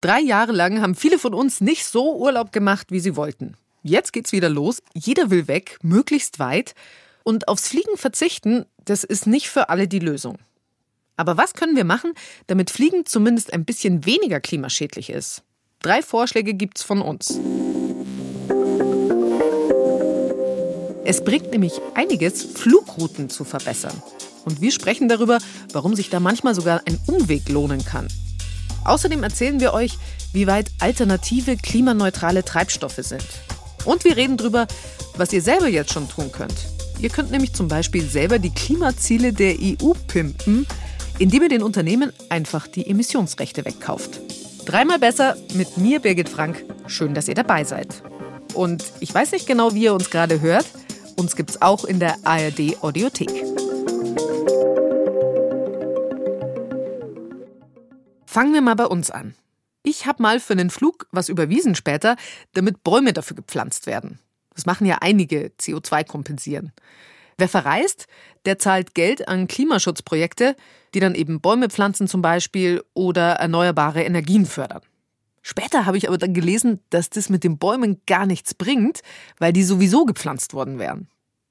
Drei Jahre lang haben viele von uns nicht so Urlaub gemacht, wie sie wollten. Jetzt geht's wieder los. Jeder will weg, möglichst weit. Und aufs Fliegen verzichten, das ist nicht für alle die Lösung. Aber was können wir machen, damit Fliegen zumindest ein bisschen weniger klimaschädlich ist? Drei Vorschläge gibt's von uns. Es bringt nämlich einiges, Flugrouten zu verbessern. Und wir sprechen darüber, warum sich da manchmal sogar ein Umweg lohnen kann. Außerdem erzählen wir euch, wie weit alternative klimaneutrale Treibstoffe sind. Und wir reden darüber, was ihr selber jetzt schon tun könnt. Ihr könnt nämlich zum Beispiel selber die Klimaziele der EU pimpen, indem ihr den Unternehmen einfach die Emissionsrechte wegkauft. Dreimal besser mit mir, Birgit Frank. Schön, dass ihr dabei seid. Und ich weiß nicht genau, wie ihr uns gerade hört. Uns gibt's auch in der ARD Audiothek. Fangen wir mal bei uns an. Ich habe mal für einen Flug was überwiesen später, damit Bäume dafür gepflanzt werden. Das machen ja einige, CO2 kompensieren. Wer verreist, der zahlt Geld an Klimaschutzprojekte, die dann eben Bäume pflanzen zum Beispiel oder erneuerbare Energien fördern. Später habe ich aber dann gelesen, dass das mit den Bäumen gar nichts bringt, weil die sowieso gepflanzt worden wären.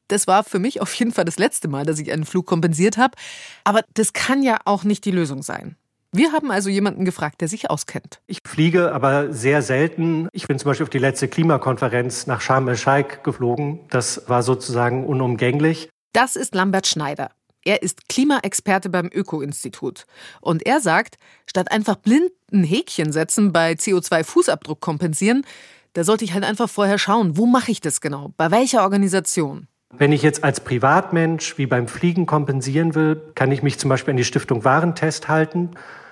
Das war für mich auf jeden Fall das letzte Mal, dass ich einen Flug kompensiert habe. Aber das kann ja auch nicht die Lösung sein. Wir haben also jemanden gefragt, der sich auskennt. Ich fliege aber sehr selten. Ich bin zum Beispiel auf die letzte Klimakonferenz nach Sharm el-Sheikh geflogen. Das war sozusagen unumgänglich. Das ist Lambert Schneider. Er ist Klimaexperte beim Öko-Institut. Und er sagt, statt einfach blind ein Häkchen setzen bei CO2-Fußabdruck kompensieren, da sollte ich halt einfach vorher schauen, wo mache ich das genau? Bei welcher Organisation? Wenn ich jetzt als Privatmensch wie beim Fliegen kompensieren will, kann ich mich zum Beispiel an die Stiftung Warentest halten.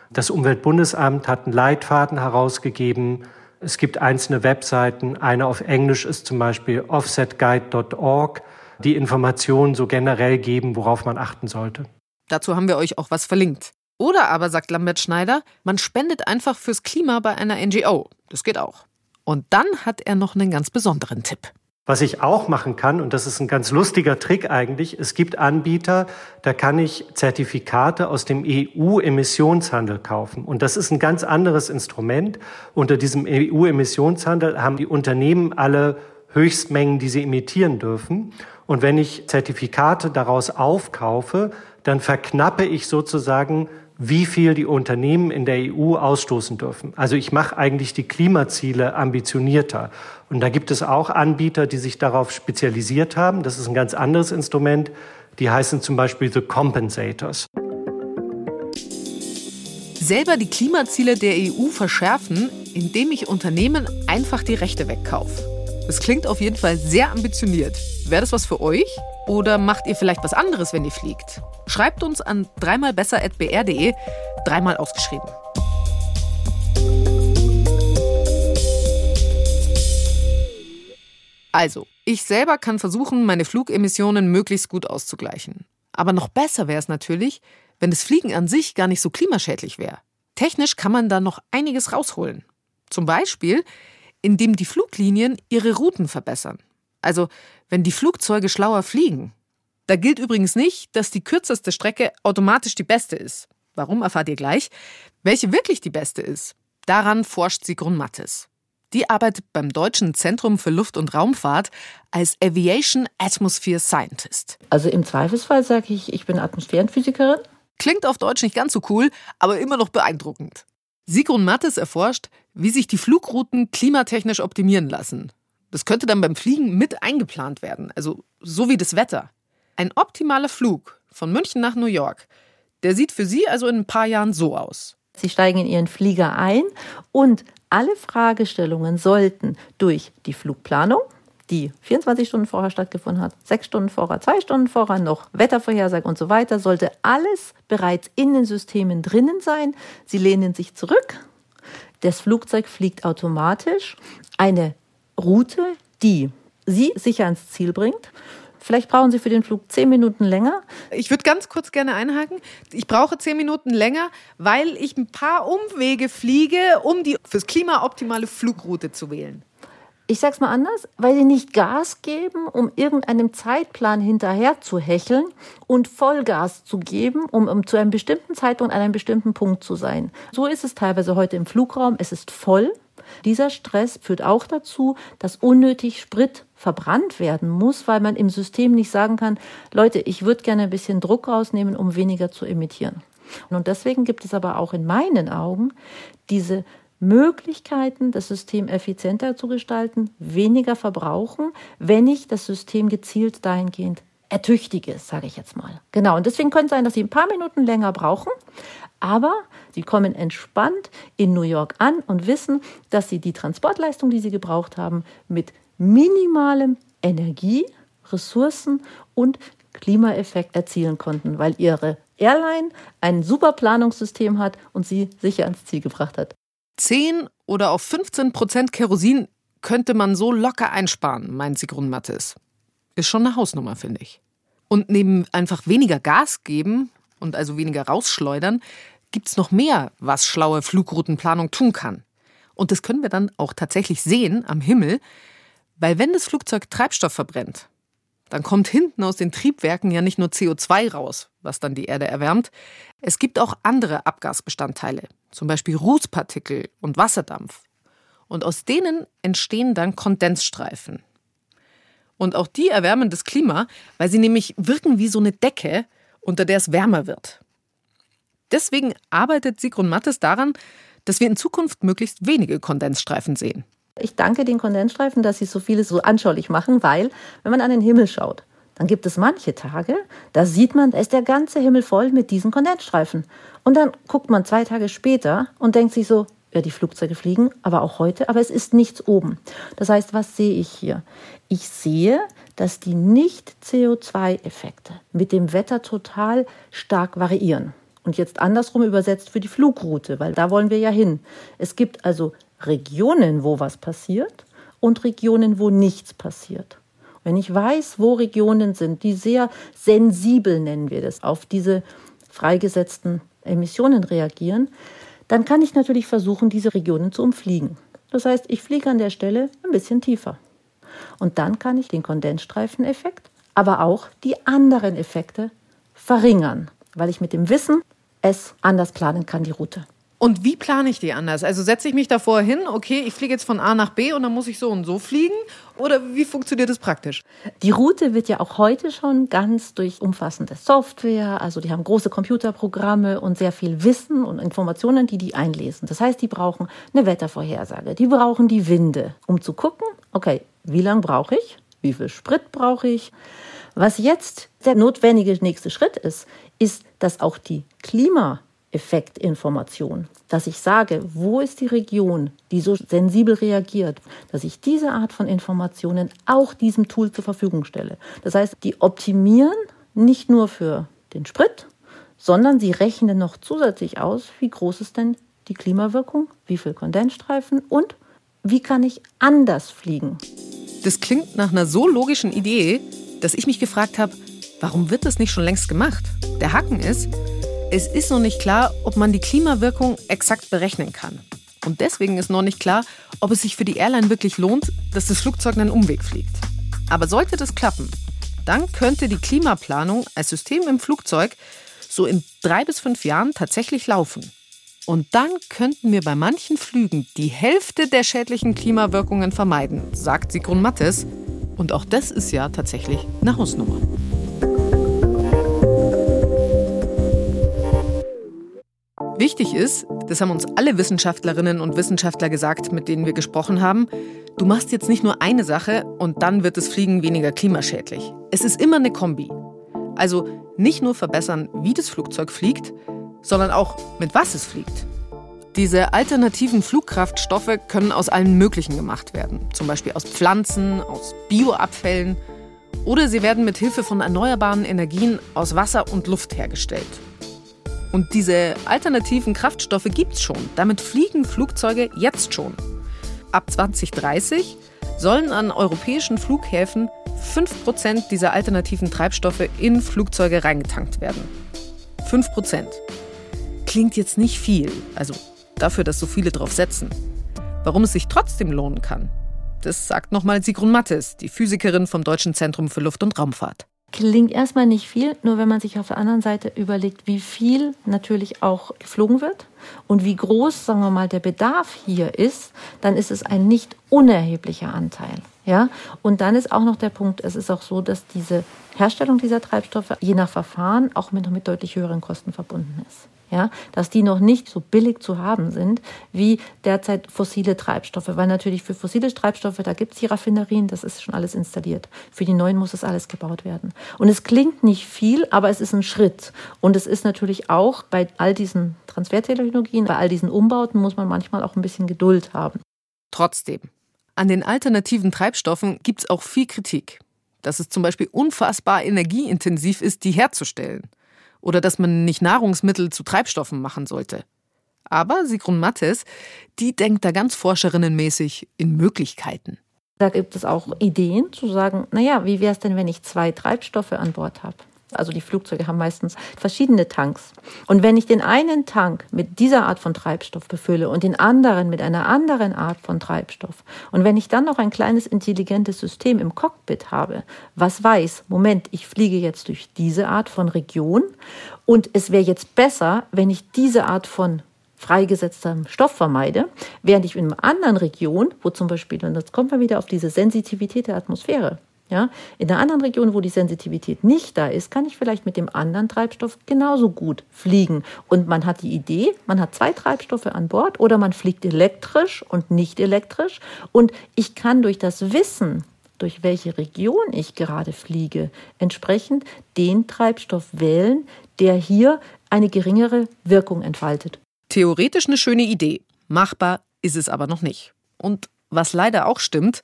Das Umweltbundesamt hat einen Leitfaden herausgegeben. Es gibt einzelne Webseiten. Eine auf Englisch ist zum Beispiel offsetguide.org, die Informationen so generell geben, worauf man achten sollte. Dazu haben wir euch auch was verlinkt. Oder aber, sagt Lambert Schneider, man spendet einfach fürs Klima bei einer NGO. Das geht auch. Und dann hat er noch einen ganz besonderen Tipp. Was ich auch machen kann, und das ist ein ganz lustiger Trick eigentlich, es gibt Anbieter, da kann ich Zertifikate aus dem EU-Emissionshandel kaufen. Und das ist ein ganz anderes Instrument. Unter diesem EU-Emissionshandel haben die Unternehmen alle Höchstmengen, die sie emittieren dürfen. Und wenn ich Zertifikate daraus aufkaufe, dann verknappe ich sozusagen wie viel die Unternehmen in der EU ausstoßen dürfen. Also ich mache eigentlich die Klimaziele ambitionierter. Und da gibt es auch Anbieter, die sich darauf spezialisiert haben. Das ist ein ganz anderes Instrument. Die heißen zum Beispiel The Compensators. Selber die Klimaziele der EU verschärfen, indem ich Unternehmen einfach die Rechte wegkaufe. Das klingt auf jeden Fall sehr ambitioniert. Wäre das was für euch? Oder macht ihr vielleicht was anderes, wenn ihr fliegt? Schreibt uns an dreimalbesser.br.de, dreimal ausgeschrieben. Also, ich selber kann versuchen, meine Flugemissionen möglichst gut auszugleichen. Aber noch besser wäre es natürlich, wenn das Fliegen an sich gar nicht so klimaschädlich wäre. Technisch kann man da noch einiges rausholen. Zum Beispiel, indem die Fluglinien ihre Routen verbessern. Also, wenn die Flugzeuge schlauer fliegen. Da gilt übrigens nicht, dass die kürzeste Strecke automatisch die beste ist. Warum erfahrt ihr gleich? Welche wirklich die beste ist? Daran forscht Sigrun Mattes. Die arbeitet beim Deutschen Zentrum für Luft- und Raumfahrt als Aviation Atmosphere Scientist. Also im Zweifelsfall sage ich, ich bin Atmosphärenphysikerin. Klingt auf Deutsch nicht ganz so cool, aber immer noch beeindruckend. Sigrun Mattes erforscht, wie sich die Flugrouten klimatechnisch optimieren lassen. Das könnte dann beim Fliegen mit eingeplant werden, also so wie das Wetter. Ein optimaler Flug von München nach New York, der sieht für Sie also in ein paar Jahren so aus. Sie steigen in Ihren Flieger ein und alle Fragestellungen sollten durch die Flugplanung, die 24 Stunden vorher stattgefunden hat, sechs Stunden vorher, zwei Stunden vorher, noch Wettervorhersage und so weiter, sollte alles bereits in den Systemen drinnen sein. Sie lehnen sich zurück. Das Flugzeug fliegt automatisch eine Route, die Sie sicher ans Ziel bringt. Vielleicht brauchen Sie für den Flug zehn Minuten länger. Ich würde ganz kurz gerne einhaken. Ich brauche zehn Minuten länger, weil ich ein paar Umwege fliege, um die fürs Klima optimale Flugroute zu wählen. Ich sag's mal anders, weil sie nicht Gas geben, um irgendeinem Zeitplan hinterher zu hecheln und Vollgas zu geben, um, um zu einem bestimmten Zeitpunkt an einem bestimmten Punkt zu sein. So ist es teilweise heute im Flugraum. Es ist voll. Dieser Stress führt auch dazu, dass unnötig Sprit verbrannt werden muss, weil man im System nicht sagen kann, Leute, ich würde gerne ein bisschen Druck rausnehmen, um weniger zu emittieren. Und deswegen gibt es aber auch in meinen Augen diese Möglichkeiten, das System effizienter zu gestalten, weniger verbrauchen, wenn ich das System gezielt dahingehend ertüchtige, sage ich jetzt mal. Genau, und deswegen könnte es sein, dass Sie ein paar Minuten länger brauchen, aber Sie kommen entspannt in New York an und wissen, dass Sie die Transportleistung, die Sie gebraucht haben, mit minimalem Energie, Ressourcen und Klimaeffekt erzielen konnten, weil Ihre Airline ein super Planungssystem hat und Sie sicher ans Ziel gebracht hat. 10 oder auf 15 Prozent Kerosin könnte man so locker einsparen, meint Sigrun Mattes. Ist schon eine Hausnummer, finde ich. Und neben einfach weniger Gas geben und also weniger rausschleudern, gibt es noch mehr, was schlaue Flugroutenplanung tun kann. Und das können wir dann auch tatsächlich sehen am Himmel, weil wenn das Flugzeug Treibstoff verbrennt, dann kommt hinten aus den Triebwerken ja nicht nur CO2 raus, was dann die Erde erwärmt. Es gibt auch andere Abgasbestandteile, zum Beispiel Rußpartikel und Wasserdampf. Und aus denen entstehen dann Kondensstreifen. Und auch die erwärmen das Klima, weil sie nämlich wirken wie so eine Decke, unter der es wärmer wird. Deswegen arbeitet Sigrun Mattes daran, dass wir in Zukunft möglichst wenige Kondensstreifen sehen. Ich danke den Kondensstreifen, dass sie so vieles so anschaulich machen, weil, wenn man an den Himmel schaut, dann gibt es manche Tage, da sieht man, da ist der ganze Himmel voll mit diesen Kondensstreifen. Und dann guckt man zwei Tage später und denkt sich so, ja, die Flugzeuge fliegen, aber auch heute, aber es ist nichts oben. Das heißt, was sehe ich hier? Ich sehe, dass die Nicht-CO2-Effekte mit dem Wetter total stark variieren. Und jetzt andersrum übersetzt für die Flugroute, weil da wollen wir ja hin. Es gibt also Regionen, wo was passiert und Regionen, wo nichts passiert. Wenn ich weiß, wo Regionen sind, die sehr sensibel, nennen wir das, auf diese freigesetzten Emissionen reagieren, dann kann ich natürlich versuchen, diese Regionen zu umfliegen. Das heißt, ich fliege an der Stelle ein bisschen tiefer. Und dann kann ich den Kondensstreifeneffekt, aber auch die anderen Effekte verringern, weil ich mit dem Wissen es anders planen kann, die Route. Und wie plane ich die anders? Also setze ich mich davor hin, okay, ich fliege jetzt von A nach B und dann muss ich so und so fliegen? Oder wie funktioniert das praktisch? Die Route wird ja auch heute schon ganz durch umfassende Software, also die haben große Computerprogramme und sehr viel Wissen und Informationen, die die einlesen. Das heißt, die brauchen eine Wettervorhersage, die brauchen die Winde, um zu gucken, okay, wie lange brauche ich? Wie viel Sprit brauche ich? Was jetzt der notwendige nächste Schritt ist, ist, dass auch die Klima Effektinformation, dass ich sage, wo ist die Region, die so sensibel reagiert, dass ich diese Art von Informationen auch diesem Tool zur Verfügung stelle. Das heißt, die optimieren nicht nur für den Sprit, sondern sie rechnen noch zusätzlich aus, wie groß ist denn die Klimawirkung, wie viel Kondensstreifen und wie kann ich anders fliegen. Das klingt nach einer so logischen Idee, dass ich mich gefragt habe, warum wird das nicht schon längst gemacht? Der Haken ist, es ist noch nicht klar, ob man die Klimawirkung exakt berechnen kann. Und deswegen ist noch nicht klar, ob es sich für die Airline wirklich lohnt, dass das Flugzeug einen Umweg fliegt. Aber sollte das klappen, dann könnte die Klimaplanung als System im Flugzeug so in drei bis fünf Jahren tatsächlich laufen. Und dann könnten wir bei manchen Flügen die Hälfte der schädlichen Klimawirkungen vermeiden, sagt Sigrun Mattes. Und auch das ist ja tatsächlich eine Hausnummer. Wichtig ist, das haben uns alle Wissenschaftlerinnen und Wissenschaftler gesagt, mit denen wir gesprochen haben, du machst jetzt nicht nur eine Sache und dann wird das Fliegen weniger klimaschädlich. Es ist immer eine Kombi. Also nicht nur verbessern, wie das Flugzeug fliegt, sondern auch mit was es fliegt. Diese alternativen Flugkraftstoffe können aus allen möglichen gemacht werden, zum Beispiel aus Pflanzen, aus Bioabfällen oder sie werden mit Hilfe von erneuerbaren Energien aus Wasser und Luft hergestellt. Und diese alternativen Kraftstoffe gibt es schon. Damit fliegen Flugzeuge jetzt schon. Ab 2030 sollen an europäischen Flughäfen 5% dieser alternativen Treibstoffe in Flugzeuge reingetankt werden. 5%. Klingt jetzt nicht viel, also dafür, dass so viele drauf setzen. Warum es sich trotzdem lohnen kann, Das sagt nochmal Sigrun Mattes, die Physikerin vom Deutschen Zentrum für Luft- und Raumfahrt. Klingt erstmal nicht viel, nur wenn man sich auf der anderen Seite überlegt, wie viel natürlich auch geflogen wird und wie groß, sagen wir mal, der Bedarf hier ist, dann ist es ein nicht unerheblicher Anteil. Ja, und dann ist auch noch der Punkt, es ist auch so, dass diese Herstellung dieser Treibstoffe je nach Verfahren auch mit, mit deutlich höheren Kosten verbunden ist ja, dass die noch nicht so billig zu haben sind wie derzeit fossile Treibstoffe, weil natürlich für fossile Treibstoffe, da gibt es die Raffinerien, das ist schon alles installiert. Für die neuen muss das alles gebaut werden. Und es klingt nicht viel, aber es ist ein Schritt. Und es ist natürlich auch bei all diesen Transfertechnologien, bei all diesen Umbauten muss man manchmal auch ein bisschen Geduld haben. Trotzdem, an den alternativen Treibstoffen gibt es auch viel Kritik. Dass es zum Beispiel unfassbar energieintensiv ist, die herzustellen oder dass man nicht Nahrungsmittel zu Treibstoffen machen sollte. Aber Sigrun Mattes, die denkt da ganz forscherinnenmäßig in Möglichkeiten. Da gibt es auch Ideen zu sagen, naja, wie wäre es denn, wenn ich zwei Treibstoffe an Bord habe? Also die Flugzeuge haben meistens verschiedene Tanks. Und wenn ich den einen Tank mit dieser Art von Treibstoff befülle und den anderen mit einer anderen Art von Treibstoff und wenn ich dann noch ein kleines intelligentes System im Cockpit habe, was weiß, Moment, ich fliege jetzt durch diese Art von Region und es wäre jetzt besser, wenn ich diese Art von freigesetztem Stoff vermeide, während ich in einer anderen Region, wo zum Beispiel, und jetzt kommt man wieder auf diese Sensitivität der Atmosphäre, ja, in einer anderen Region, wo die Sensitivität nicht da ist, kann ich vielleicht mit dem anderen Treibstoff genauso gut fliegen. Und man hat die Idee, man hat zwei Treibstoffe an Bord oder man fliegt elektrisch und nicht elektrisch. Und ich kann durch das Wissen, durch welche Region ich gerade fliege, entsprechend den Treibstoff wählen, der hier eine geringere Wirkung entfaltet. Theoretisch eine schöne Idee. Machbar ist es aber noch nicht. Und was leider auch stimmt,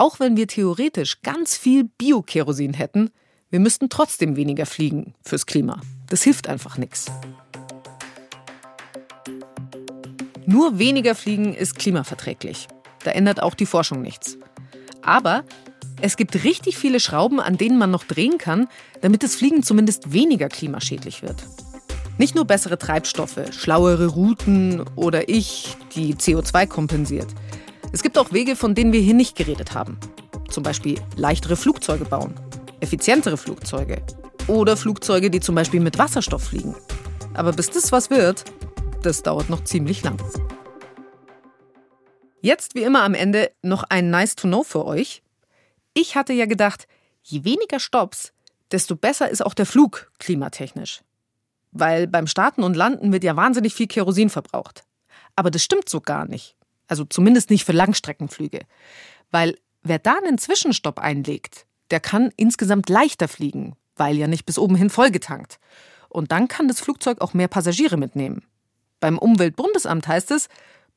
auch wenn wir theoretisch ganz viel Biokerosin hätten, wir müssten trotzdem weniger fliegen fürs Klima. Das hilft einfach nichts. Nur weniger fliegen ist klimaverträglich. Da ändert auch die Forschung nichts. Aber es gibt richtig viele Schrauben, an denen man noch drehen kann, damit das Fliegen zumindest weniger klimaschädlich wird. Nicht nur bessere Treibstoffe, schlauere Routen oder ich, die CO2 kompensiert. Es gibt auch Wege, von denen wir hier nicht geredet haben. Zum Beispiel leichtere Flugzeuge bauen, effizientere Flugzeuge oder Flugzeuge, die zum Beispiel mit Wasserstoff fliegen. Aber bis das was wird, das dauert noch ziemlich lang. Jetzt wie immer am Ende noch ein Nice to Know für euch. Ich hatte ja gedacht, je weniger Stops, desto besser ist auch der Flug klimatechnisch. Weil beim Starten und Landen wird ja wahnsinnig viel Kerosin verbraucht. Aber das stimmt so gar nicht. Also zumindest nicht für Langstreckenflüge. Weil wer da einen Zwischenstopp einlegt, der kann insgesamt leichter fliegen, weil ja nicht bis oben hin vollgetankt. Und dann kann das Flugzeug auch mehr Passagiere mitnehmen. Beim Umweltbundesamt heißt es,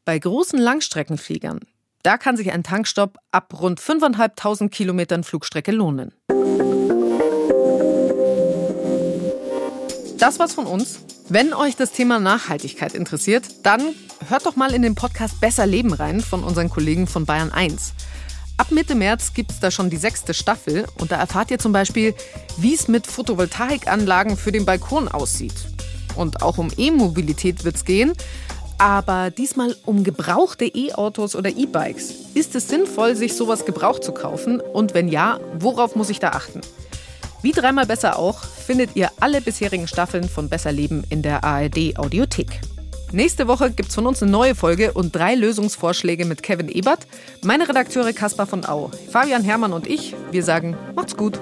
bei großen Langstreckenfliegern, da kann sich ein Tankstopp ab rund 5.500 Kilometern Flugstrecke lohnen. Das war's von uns. Wenn euch das Thema Nachhaltigkeit interessiert, dann hört doch mal in den Podcast Besser Leben rein von unseren Kollegen von Bayern 1. Ab Mitte März gibt es da schon die sechste Staffel und da erfahrt ihr zum Beispiel, wie es mit Photovoltaikanlagen für den Balkon aussieht. Und auch um E-Mobilität wird es gehen, aber diesmal um gebrauchte E-Autos oder E-Bikes. Ist es sinnvoll, sich sowas gebraucht zu kaufen? Und wenn ja, worauf muss ich da achten? Wie dreimal besser auch findet ihr alle bisherigen Staffeln von Besser Leben in der ARD Audiothek. Nächste Woche gibt es von uns eine neue Folge und drei Lösungsvorschläge mit Kevin Ebert, meine Redakteure Caspar von Au, Fabian Hermann und ich. Wir sagen, macht's gut.